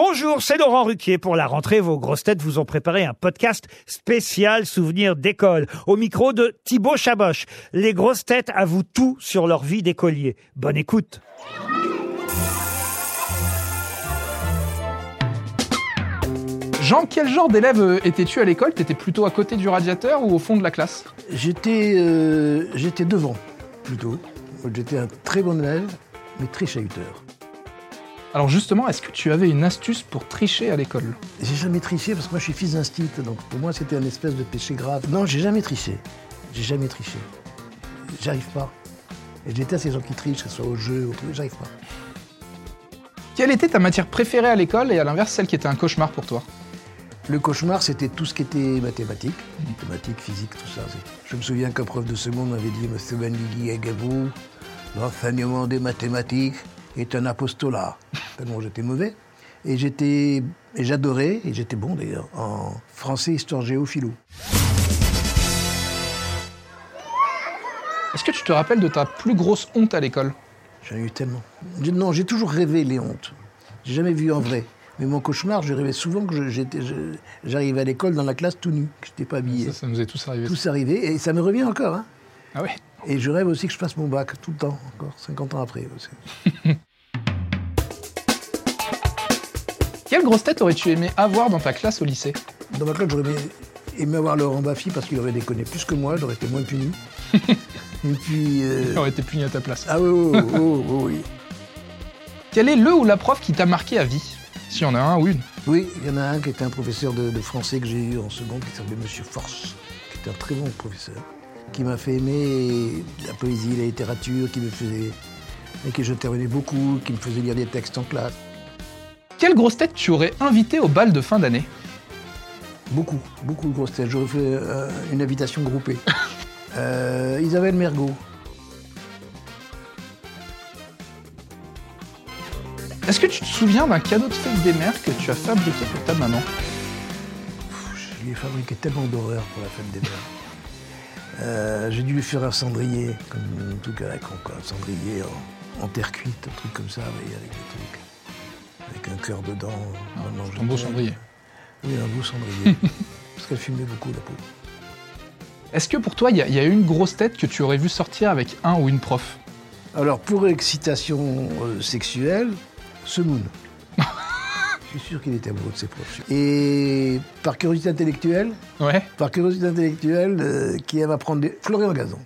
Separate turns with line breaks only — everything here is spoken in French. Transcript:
Bonjour, c'est Laurent Ruquier. Pour la rentrée, vos grosses têtes vous ont préparé un podcast spécial souvenir d'école. Au micro de Thibaut Chaboch. Les grosses têtes avouent tout sur leur vie d'écolier. Bonne écoute.
Jean, quel genre d'élève euh, étais-tu à l'école? T'étais plutôt à côté du radiateur ou au fond de la classe?
J'étais euh, j'étais devant, plutôt. J'étais un très bon élève, mais très chahuteur.
Alors justement, est-ce que tu avais une astuce pour tricher à l'école?
J'ai jamais triché parce que moi je suis fils d'instit, donc pour moi c'était un espèce de péché grave. Non, j'ai jamais triché. J'ai jamais triché. J'arrive pas. Et je déteste les gens qui trichent, que ce soit au jeu ou au truc, j'arrive pas.
Quelle était ta matière préférée à l'école et à l'inverse celle qui était un cauchemar pour toi?
Le cauchemar, c'était tout ce qui était mathématiques, mathématiques, physique, tout ça. Je me souviens qu'un prof de seconde m'avait dit Monsieur Benguigui Agabou, l'enseignement des mathématiques est un apostolat. Tellement j'étais mauvais. Et j'étais, j'adorais, et j'étais bon d'ailleurs, en français, histoire, géo, philo.
Est-ce que tu te rappelles de ta plus grosse honte à l'école?
J'en ai eu tellement. Non, j'ai toujours rêvé les hontes. J'ai jamais vu en vrai. Mais mon cauchemar, je rêvais souvent que j'arrivais à l'école dans la classe tout nu, que je n'étais pas habillé.
ça, ça nous est tous arrivé.
Tout s'est arrivé, et ça me revient encore. Hein.
Ah ouais?
Et je rêve aussi que je fasse mon bac tout le temps, encore 50 ans après. aussi.
Quelle grosse tête aurais-tu aimé avoir dans ta classe au lycée
Dans ma classe, j'aurais aimé, aimé avoir Laurent Baffy parce qu'il aurait déconné plus que moi, j'aurais été moins puni. Et puis. euh,
été puni à ta place.
Ah oui, oui, oui.
Quel est le ou la prof qui t'a marqué à vie? Si on a un ou une.
Oui, il y en a un qui était un professeur de, de français que j'ai eu en seconde qui s'appelait Monsieur Force, qui était un très bon professeur, qui m'a fait aimer la poésie, la littérature, qui me faisait. et que j'intervenais beaucoup, qui me faisait lire des textes en classe.
Quelle grosse tête tu aurais invité au bal de fin d'année
Beaucoup, beaucoup de grosses têtes. J'aurais fait euh, une invitation groupée. Euh, Isabelle Mergot.
Est-ce que tu te souviens d'un cadeau de fête des mères que tu as fabriqué pour ta maman
Pff, Je lui ai fabriqué tellement d'horreur pour la fête des mères. Euh, J'ai dû lui faire un cendrier, comme un truc avec quoi, un cendrier en, en terre cuite, un truc comme ça, avec des trucs. Avec un cœur dedans. Je
Un beau cendrier.
Oui, un beau cendrier. Parce qu'elle fumait beaucoup, la pauvre.
Est-ce que pour toi, il y, a- il y a une grosse tête que tu aurais vu sortir avec un ou une prof?
Alors, pour excitation euh, sexuelle, Semoun. Je suis sûr qu'il était amoureux de ses profs. Et par curiosité intellectuelle,
Ouais.
par curiosité intellectuelle, euh, qui aime apprendre des... Florian Gazon.